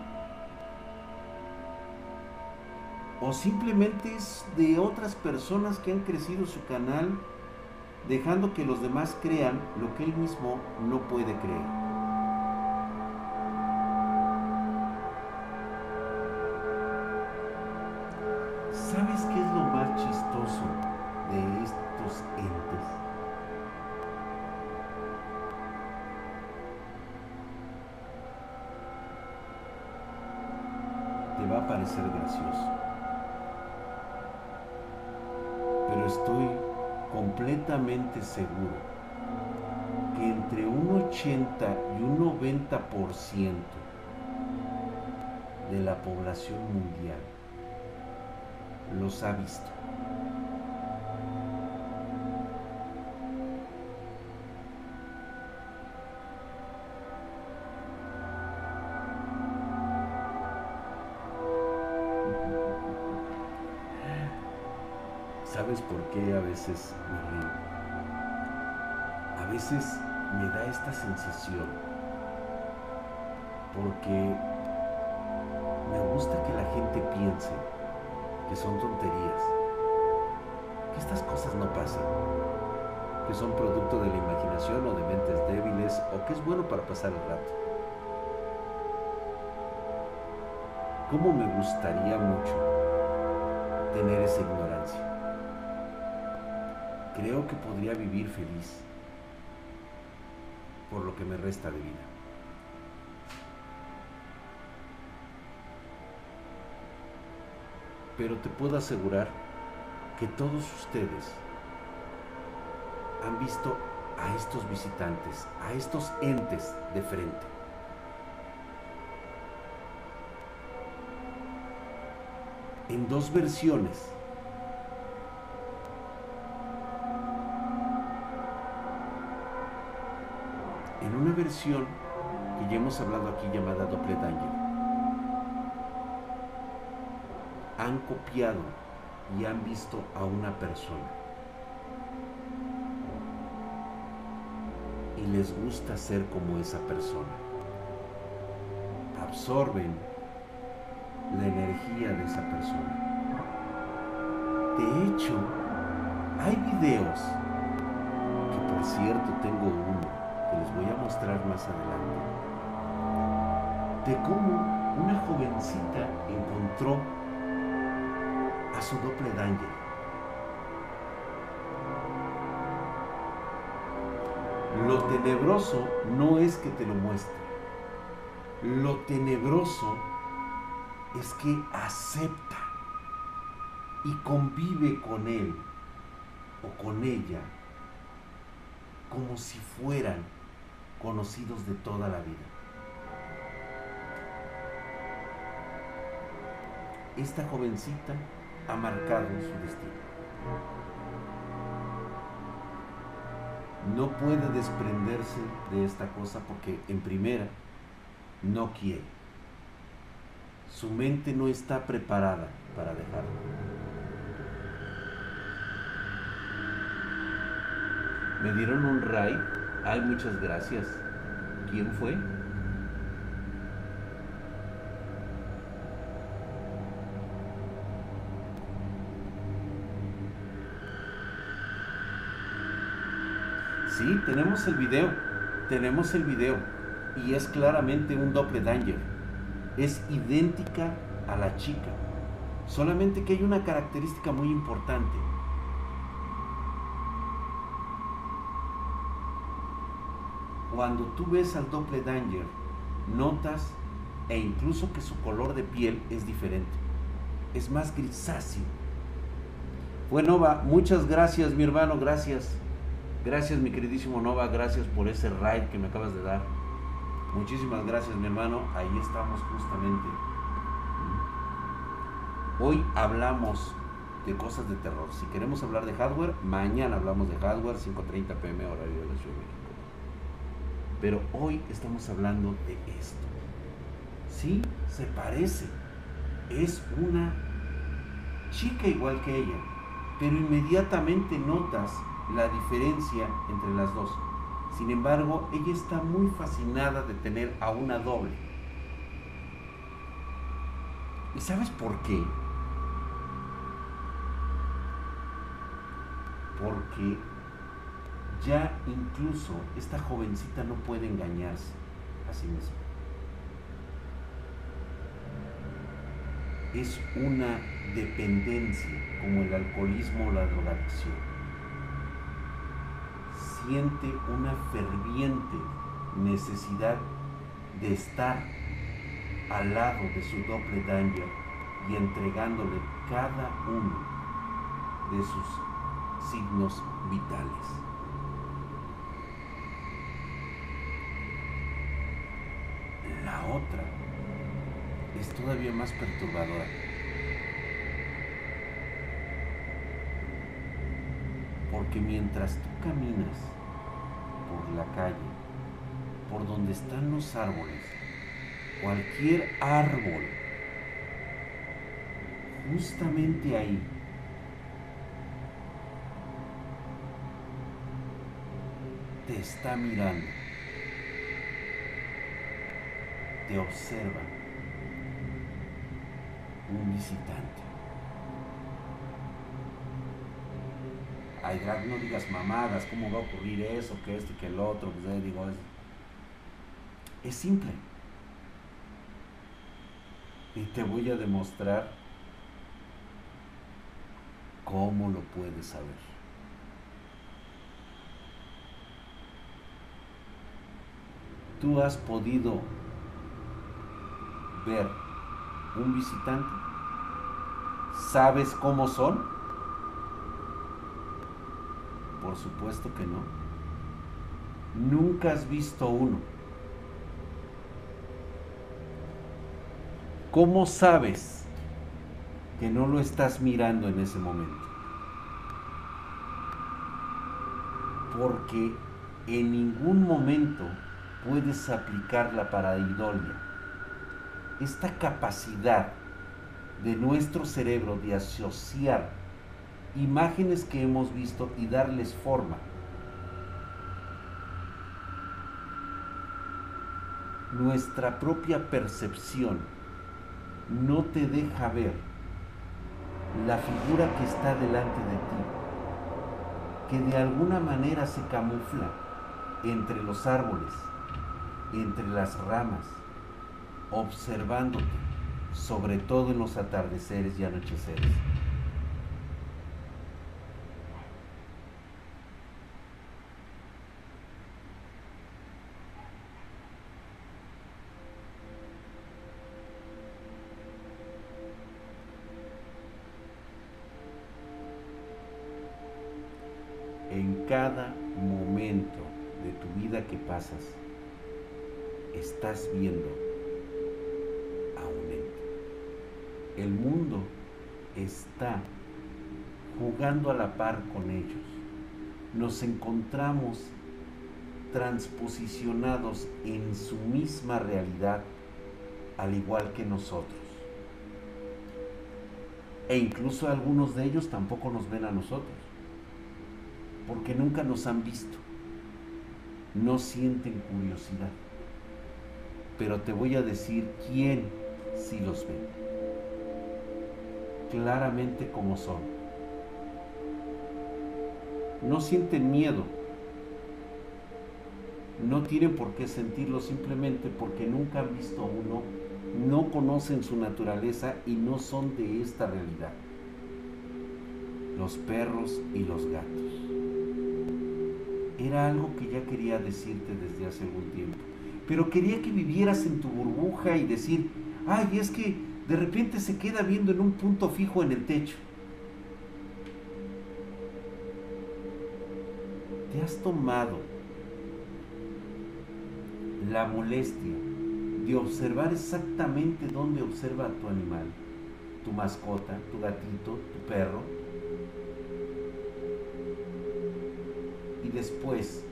o simplemente es de otras personas que han crecido su canal dejando que los demás crean lo que él mismo no puede creer. De la población mundial los ha visto. ¿Sabes por qué a veces me río? A veces me da esta sensación porque me gusta que la gente piense que son tonterías, que estas cosas no pasan, que son producto de la imaginación o de mentes débiles o que es bueno para pasar el rato. ¿Cómo me gustaría mucho tener esa ignorancia? Creo que podría vivir feliz por lo que me resta de vida. Pero te puedo asegurar que todos ustedes han visto a estos visitantes, a estos entes de frente. En dos versiones. En una versión que ya hemos hablado aquí llamada Doppelganger. Han copiado y han visto a una persona. Y les gusta ser como esa persona. Absorben la energía de esa persona. De hecho, hay videos, que por cierto tengo uno que les voy a mostrar más adelante, de cómo una jovencita encontró su doppelganger. Lo tenebroso no es que te lo muestre. Lo tenebroso es que acepta y convive con él o con ella como si fueran conocidos de toda la vida. Esta jovencita ha marcado su destino. No puede desprenderse de esta cosa porque en primera no quiere. Su mente no está preparada para dejarlo. Me dieron un ray. Ay, muchas gracias. ¿Quién fue? Sí, tenemos el video. Tenemos el video. Y es claramente un doppelganger. Es idéntica a la chica. Solamente que hay una característica muy importante. Cuando tú ves al doppelganger, notas e incluso que su color de piel es diferente. Es más grisáceo. Fue Nova, muchas gracias mi hermano, gracias. Gracias mi queridísimo Nova, gracias por ese ride que me acabas de dar. Muchísimas gracias mi hermano, ahí estamos justamente. Hoy hablamos de cosas de terror. Si queremos hablar de hardware, mañana hablamos de hardware, 5.30 pm horario de la Ciudad de México. Pero hoy estamos hablando de esto. Sí, se parece. Es una chica igual que ella, pero inmediatamente notas la diferencia entre las dos. Sin embargo, ella está muy fascinada de tener a una doble. ¿Y sabes por qué? Porque ya incluso esta jovencita no puede engañarse a sí misma. Es una dependencia como el alcoholismo o la drogadicción. Siente una ferviente necesidad de estar al lado de su doble danger y entregándole cada uno de sus signos vitales. La otra es todavía más perturbadora. Porque mientras tú caminas por la calle, por donde están los árboles, cualquier árbol, justamente ahí, te está mirando, te observa un visitante. Ay, no digas mamadas, ¿cómo va a ocurrir eso, que esto y que el otro? Pues eh, digo, es, es simple. Y te voy a demostrar cómo lo puedes saber. ¿Tú has podido ver un visitante? ¿Sabes cómo son? Por supuesto que no. Nunca has visto uno. ¿Cómo sabes que no lo estás mirando en ese momento? Porque en ningún momento puedes aplicar la pareidolia. Esta capacidad de nuestro cerebro de asociar imágenes que hemos visto y darles forma. Nuestra propia percepción no te deja ver la figura que está delante de ti, que de alguna manera se camufla entre los árboles, entre las ramas, observándote, sobre todo en los atardeceres y anocheceres. Estás viendo a un ente. El mundo está jugando a la par con ellos. Nos encontramos transposicionados en su misma realidad, al igual que nosotros. E incluso algunos de ellos tampoco nos ven a nosotros, porque nunca nos han visto. No sienten curiosidad pero te voy a decir quién sí los ve. Claramente como son. No sienten miedo. No tienen por qué sentirlo simplemente porque nunca han visto a uno, no conocen su naturaleza y no son de esta realidad. Los perros y los gatos era algo que ya quería decirte desde hace algún tiempo. Pero quería que vivieras en tu burbuja y decir, ay, es que de repente se queda viendo en un punto fijo en el techo. Te has tomado la molestia de observar exactamente dónde observa tu animal, tu mascota, tu gatito, tu perro, y después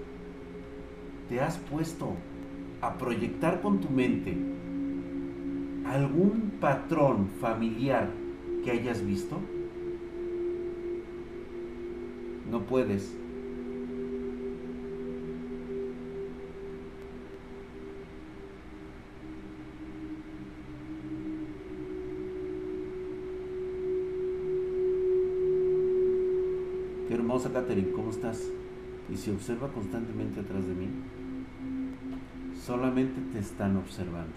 te has puesto a proyectar con tu mente algún patrón familiar que hayas visto? No puedes. Qué hermosa Catherine, ¿cómo estás? Y se observa constantemente atrás de mí. Solamente te están observando.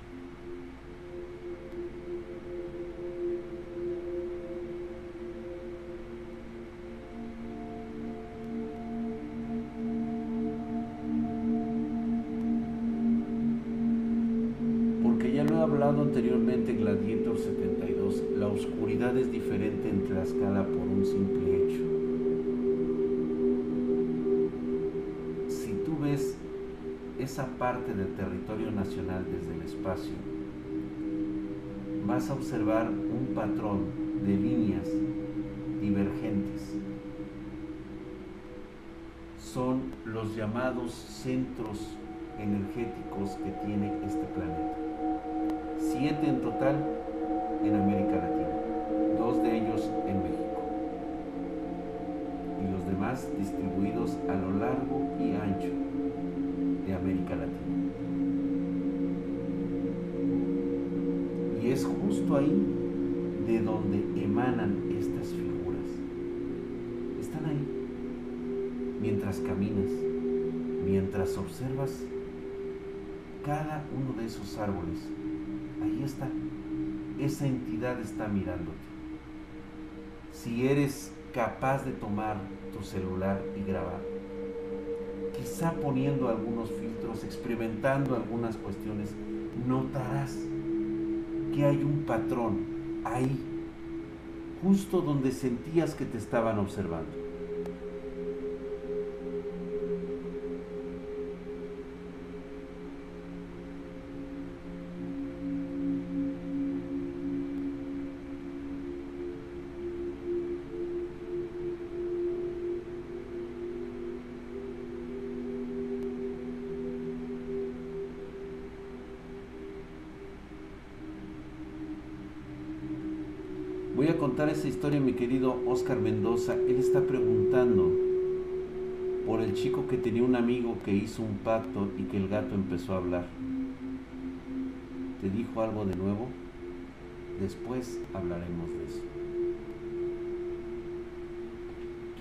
anteriormente Gladiator 72, la oscuridad es diferente en Tlaxcala por un simple esa parte del territorio nacional desde el espacio, vas a observar un patrón de líneas divergentes. Son los llamados centros energéticos que tiene este planeta siete en total en América Latina, dos de ellos en México y los demás distribuidos a lo largo y ancho de América Latina. Y es justo ahí de donde emanan estas figuras. Están ahí mientras caminas, mientras observas cada uno de esos árboles ahí está. Esa entidad está mirándote. Si eres capaz de tomar tu celular y grabar, poniendo algunos filtros, experimentando algunas cuestiones, notarás que hay un patrón ahí, justo donde sentías que te estaban observando. Esa historia, mi querido Oscar Mendoza. Él está preguntando por el chico que tenía un amigo que hizo un pacto y que el gato empezó a hablar. ¿Te dijo algo de nuevo? Después hablaremos de eso.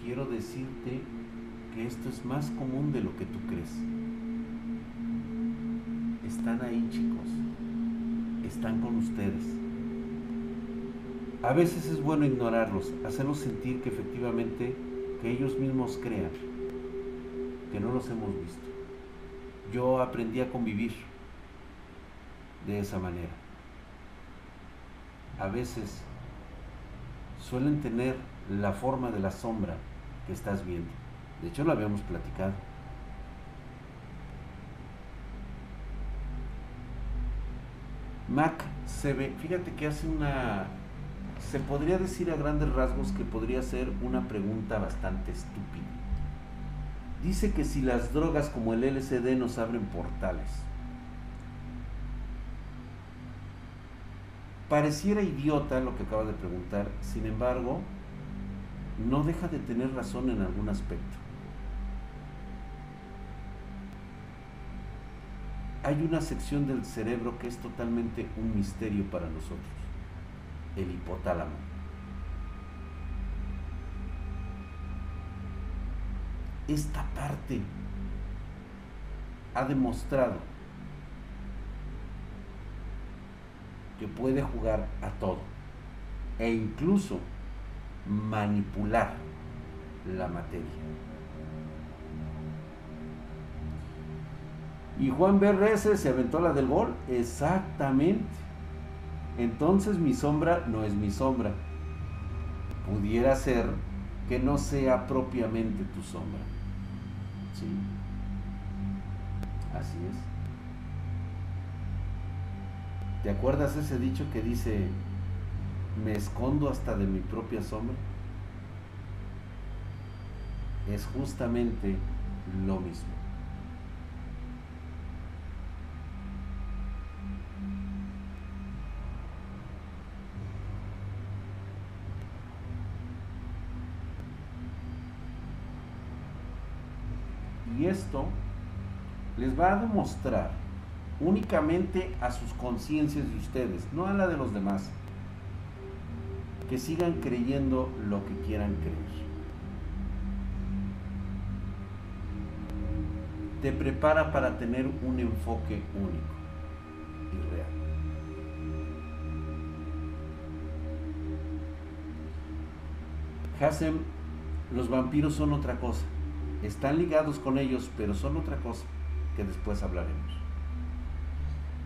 Quiero decirte que esto es más común de lo que tú crees. Están ahí chicos. Están con ustedes a veces es bueno ignorarlos, hacerlos sentir que efectivamente, que ellos mismos crean que no los hemos visto. Yo aprendí a convivir de esa manera. A veces suelen tener la forma de la sombra que estás viendo. De hecho, lo habíamos platicado. Mac se ve, fíjate que hace una se podría decir a grandes rasgos que podría ser una pregunta bastante estúpida. Dice que si las drogas como el LSD nos abren portales. Pareciera idiota lo que acaba de preguntar, sin embargo, no deja de tener razón en algún aspecto. Hay una sección del cerebro que es totalmente un misterio para nosotros el hipotálamo. Esta parte ha demostrado que puede jugar a todo e incluso manipular la materia. Y Juan BRS se aventó la del gol, exactamente entonces mi sombra no es mi sombra. Pudiera ser que no sea propiamente tu sombra. Sí. Así es. ¿Te acuerdas ese dicho que dice, me escondo hasta de mi propia sombra? Es justamente lo mismo. Y esto les va a demostrar únicamente a sus conciencias de ustedes, no a la de los demás, que sigan creyendo lo que quieran creer. Te prepara para tener un enfoque único y real. Hasem, los vampiros son otra cosa. Están ligados con ellos, pero son otra cosa que después hablaremos.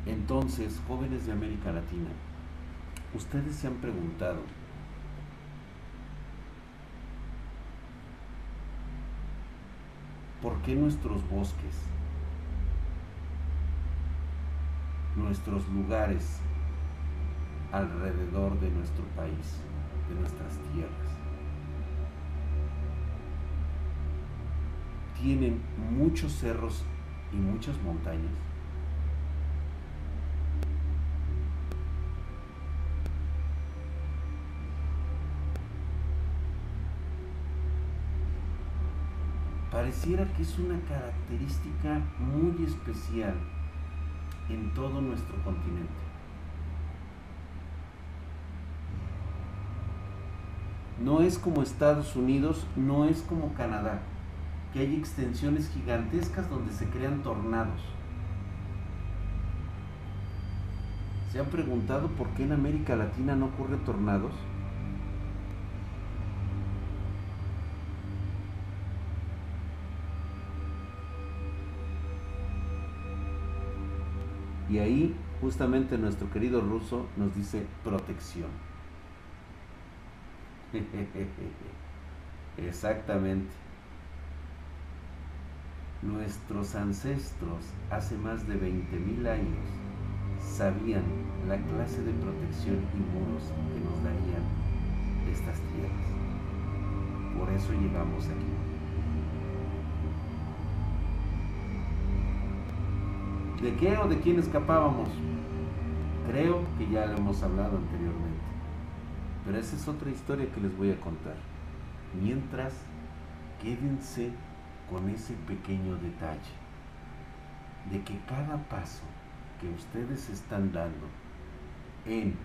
Entonces, jóvenes de América Latina, ustedes se han preguntado, ¿por qué nuestros bosques, nuestros lugares alrededor de nuestro país, de nuestras tierras, tienen muchos cerros y muchas montañas. Pareciera que es una característica muy especial en todo nuestro continente. No es como Estados Unidos, no es como Canadá que hay extensiones gigantescas donde se crean tornados. ¿Se han preguntado por qué en América Latina no ocurren tornados? Y ahí justamente nuestro querido ruso nos dice protección. Exactamente. Nuestros ancestros hace más de 20.000 años sabían la clase de protección y muros que nos darían estas tierras. Por eso llegamos aquí. ¿De qué o de quién escapábamos? Creo que ya lo hemos hablado anteriormente. Pero esa es otra historia que les voy a contar. Mientras, quédense con ese pequeño detalle de que cada paso que ustedes están dando en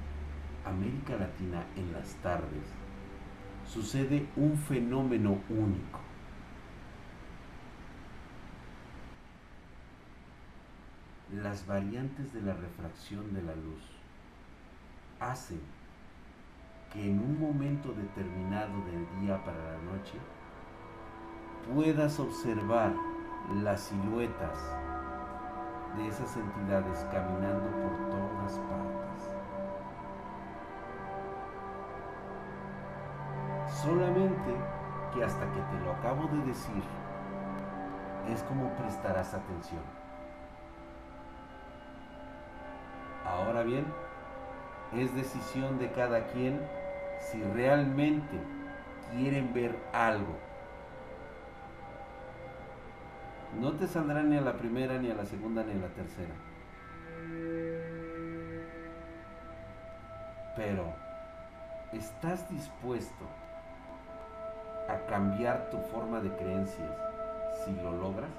América Latina en las tardes sucede un fenómeno único. Las variantes de la refracción de la luz hacen que en un momento determinado del día para la noche puedas observar las siluetas de esas entidades caminando por todas partes. Solamente que hasta que te lo acabo de decir, es como prestarás atención. Ahora bien, es decisión de cada quien si realmente quieren ver algo no te saldrá ni a la primera, ni a la segunda, ni a la tercera. Pero, ¿estás dispuesto a cambiar tu forma de creencias si lo logras?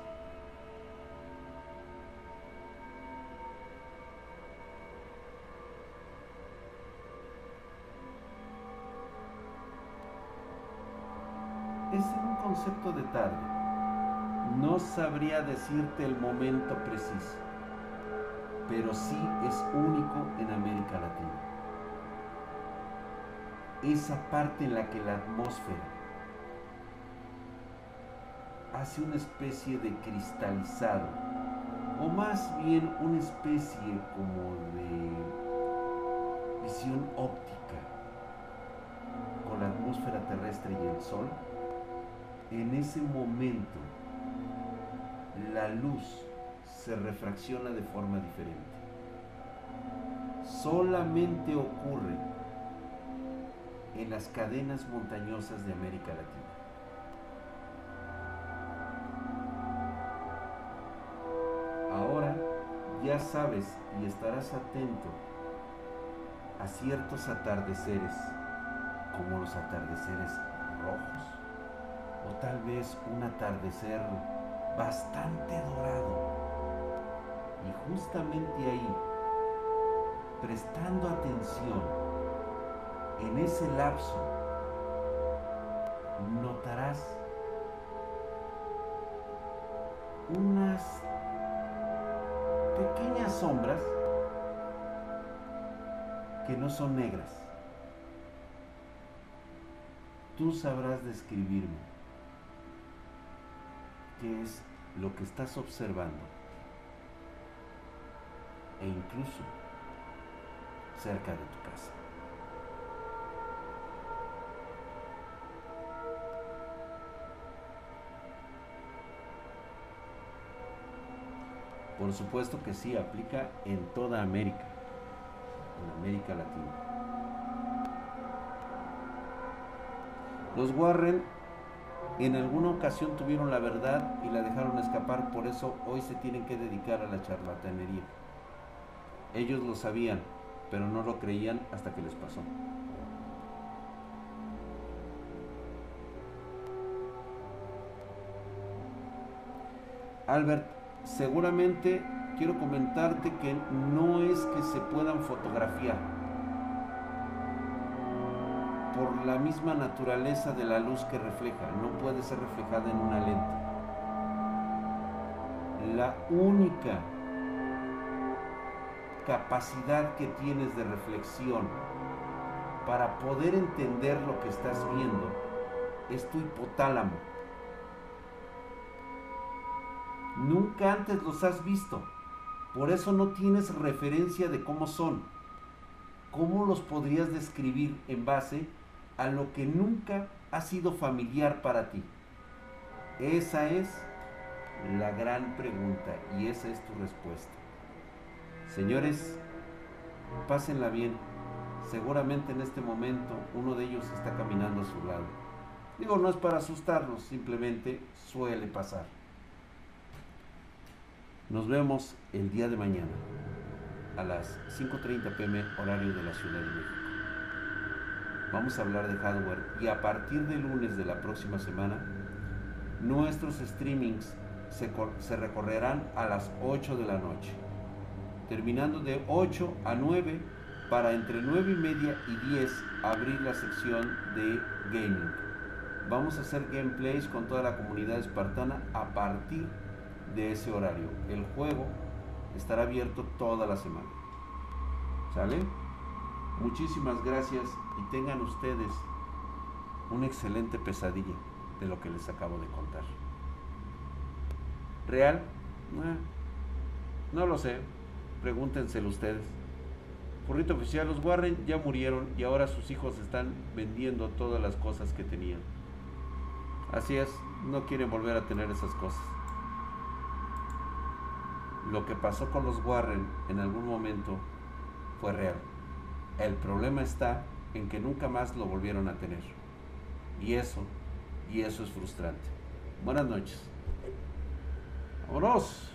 Es un concepto de tarde no sabría decirte el momento preciso, pero sí es único en América Latina. Esa parte en la que la atmósfera hace una especie de cristalizado, o más bien una especie como de visión óptica con la atmósfera terrestre y el sol, en ese momento la luz se refracciona de forma diferente. Solamente ocurre en las cadenas montañosas de América Latina. Ahora ya sabes y estarás atento a ciertos atardeceres, como los atardeceres rojos, o tal vez un atardecer bastante dorado. Y justamente ahí, prestando atención en ese lapso, notarás unas pequeñas sombras que no son negras. Tú sabrás describirme qué es lo que estás observando e incluso cerca de tu casa. Por supuesto que sí, aplica en toda América, en América Latina. Los Warren en alguna ocasión tuvieron la verdad y la dejaron escapar, por eso hoy se tienen que dedicar a la charlatanería. Ellos lo sabían, pero no lo creían hasta que les pasó. Albert, seguramente quiero comentarte que no es que se puedan fotografiar por la misma naturaleza de la luz que refleja, no puede ser reflejada en una lente. La única capacidad que tienes de reflexión para poder entender lo que estás viendo es tu hipotálamo. Nunca antes los has visto. Por eso no tienes referencia de cómo son. ¿Cómo los podrías describir en base a lo que nunca ha sido familiar para ti? Esa es la gran pregunta y esa es tu respuesta. Señores, pásenla bien. Seguramente en este momento uno de ellos está caminando a su lado. Digo, no es para asustarlos, simplemente suele pasar. Nos vemos el día de mañana a las 5.30 pm horario de la Ciudad de México. Vamos a hablar de hardware y a partir del lunes de la próxima semana, nuestros streamings se, se recorrerán a las 8 de la noche, terminando de 8 a 9 para entre 9 y media y 10 abrir la sección de gaming. Vamos a hacer gameplays con toda la comunidad espartana a partir de ese horario. El juego estará abierto toda la semana. ¿Sale? Muchísimas gracias y tengan ustedes una excelente pesadilla de lo que les acabo de contar. ¿Real? No lo sé. Pregúntenselo ustedes. Furrito oficial, los Warren ya murieron y ahora sus hijos están vendiendo todas las cosas que tenían. Así es, no quieren volver a tener esas cosas lo que pasó con los Warren en algún momento fue real. El problema está en que nunca más lo volvieron a tener. Y eso, y eso es frustrante. Buenas noches. Vámonos.